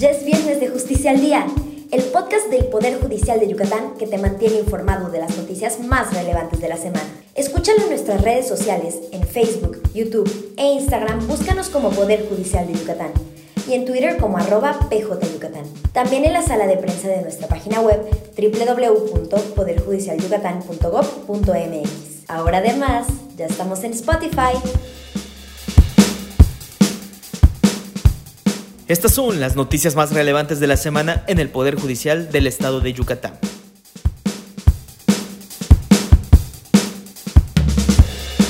Ya es viernes de Justicia al Día, el podcast del Poder Judicial de Yucatán que te mantiene informado de las noticias más relevantes de la semana. Escúchalo en nuestras redes sociales, en Facebook, YouTube e Instagram, búscanos como Poder Judicial de Yucatán y en Twitter como arroba pjyucatán. También en la sala de prensa de nuestra página web www.poderjudicialyucatán.gov.mx. Ahora además, ya estamos en Spotify. Estas son las noticias más relevantes de la semana en el Poder Judicial del Estado de Yucatán.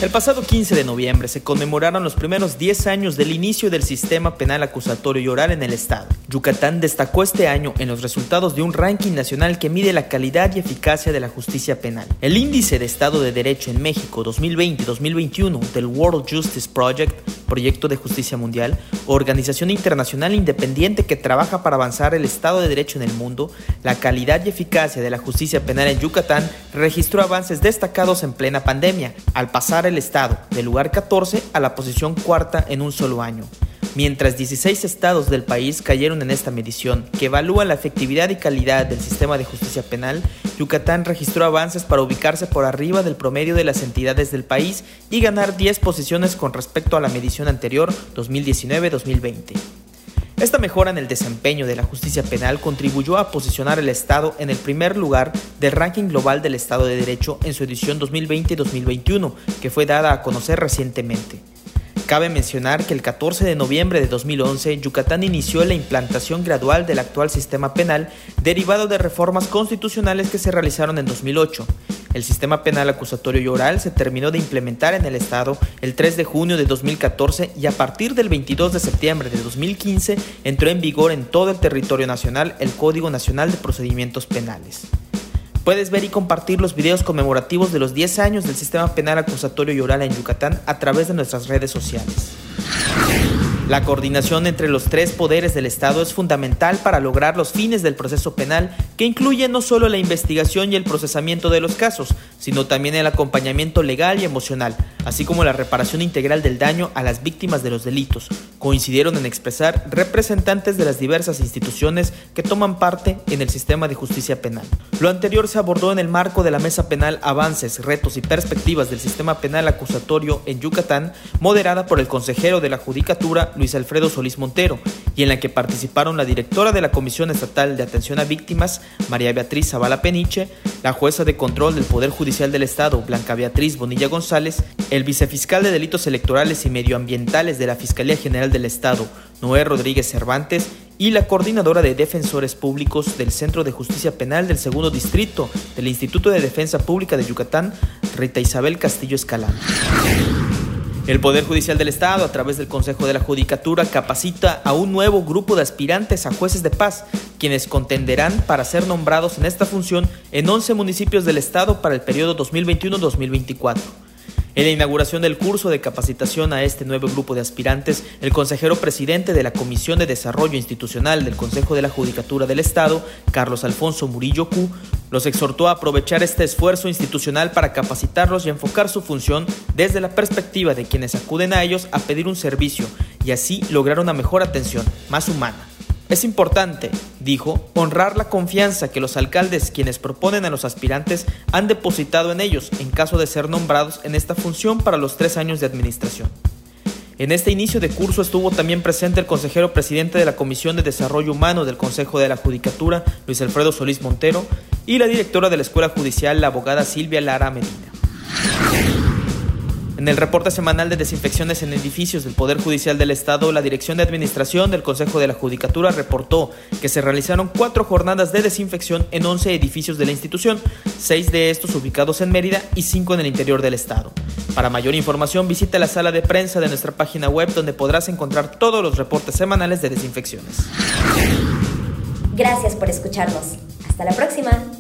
El pasado 15 de noviembre se conmemoraron los primeros 10 años del inicio del sistema penal acusatorio y oral en el Estado. Yucatán destacó este año en los resultados de un ranking nacional que mide la calidad y eficacia de la justicia penal. El Índice de Estado de Derecho en México 2020-2021 del World Justice Project, proyecto de justicia mundial, organización internacional independiente que trabaja para avanzar el Estado de Derecho en el mundo, la calidad y eficacia de la justicia penal en Yucatán registró avances destacados en plena pandemia, al pasar Estado del lugar 14 a la posición cuarta en un solo año. Mientras 16 estados del país cayeron en esta medición, que evalúa la efectividad y calidad del sistema de justicia penal, Yucatán registró avances para ubicarse por arriba del promedio de las entidades del país y ganar 10 posiciones con respecto a la medición anterior 2019-2020. Esta mejora en el desempeño de la justicia penal contribuyó a posicionar el Estado en el primer lugar del ranking global del Estado de Derecho en su edición 2020-2021, que fue dada a conocer recientemente. Cabe mencionar que el 14 de noviembre de 2011 Yucatán inició la implantación gradual del actual sistema penal derivado de reformas constitucionales que se realizaron en 2008. El sistema penal acusatorio y oral se terminó de implementar en el Estado el 3 de junio de 2014 y a partir del 22 de septiembre de 2015 entró en vigor en todo el territorio nacional el Código Nacional de Procedimientos Penales. Puedes ver y compartir los videos conmemorativos de los 10 años del sistema penal acusatorio y oral en Yucatán a través de nuestras redes sociales. La coordinación entre los tres poderes del Estado es fundamental para lograr los fines del proceso penal, que incluye no solo la investigación y el procesamiento de los casos, sino también el acompañamiento legal y emocional, así como la reparación integral del daño a las víctimas de los delitos, coincidieron en expresar representantes de las diversas instituciones que toman parte en el sistema de justicia penal. Lo anterior se abordó en el marco de la Mesa Penal Avances, Retos y Perspectivas del Sistema Penal Acusatorio en Yucatán, moderada por el consejero de la Judicatura, Luis Alfredo Solís Montero, y en la que participaron la directora de la Comisión Estatal de Atención a Víctimas, María Beatriz Zavala Peniche, la jueza de control del Poder Judicial del Estado, Blanca Beatriz Bonilla González, el vicefiscal de Delitos Electorales y Medioambientales de la Fiscalía General del Estado, Noé Rodríguez Cervantes, y la coordinadora de defensores públicos del Centro de Justicia Penal del Segundo Distrito del Instituto de Defensa Pública de Yucatán, Rita Isabel Castillo Escalán. El Poder Judicial del Estado, a través del Consejo de la Judicatura, capacita a un nuevo grupo de aspirantes a jueces de paz, quienes contenderán para ser nombrados en esta función en 11 municipios del Estado para el periodo 2021-2024. En la inauguración del curso de capacitación a este nuevo grupo de aspirantes, el consejero presidente de la Comisión de Desarrollo Institucional del Consejo de la Judicatura del Estado, Carlos Alfonso Murillo Q, los exhortó a aprovechar este esfuerzo institucional para capacitarlos y enfocar su función desde la perspectiva de quienes acuden a ellos a pedir un servicio y así lograr una mejor atención, más humana. Es importante, dijo, honrar la confianza que los alcaldes quienes proponen a los aspirantes han depositado en ellos en caso de ser nombrados en esta función para los tres años de administración. En este inicio de curso estuvo también presente el consejero presidente de la Comisión de Desarrollo Humano del Consejo de la Judicatura, Luis Alfredo Solís Montero, y la directora de la Escuela Judicial, la abogada Silvia Lara Medina. En el reporte semanal de desinfecciones en edificios del Poder Judicial del Estado, la Dirección de Administración del Consejo de la Judicatura reportó que se realizaron cuatro jornadas de desinfección en 11 edificios de la institución, seis de estos ubicados en Mérida y cinco en el interior del Estado. Para mayor información visita la sala de prensa de nuestra página web donde podrás encontrar todos los reportes semanales de desinfecciones. Gracias por escucharnos. Hasta la próxima.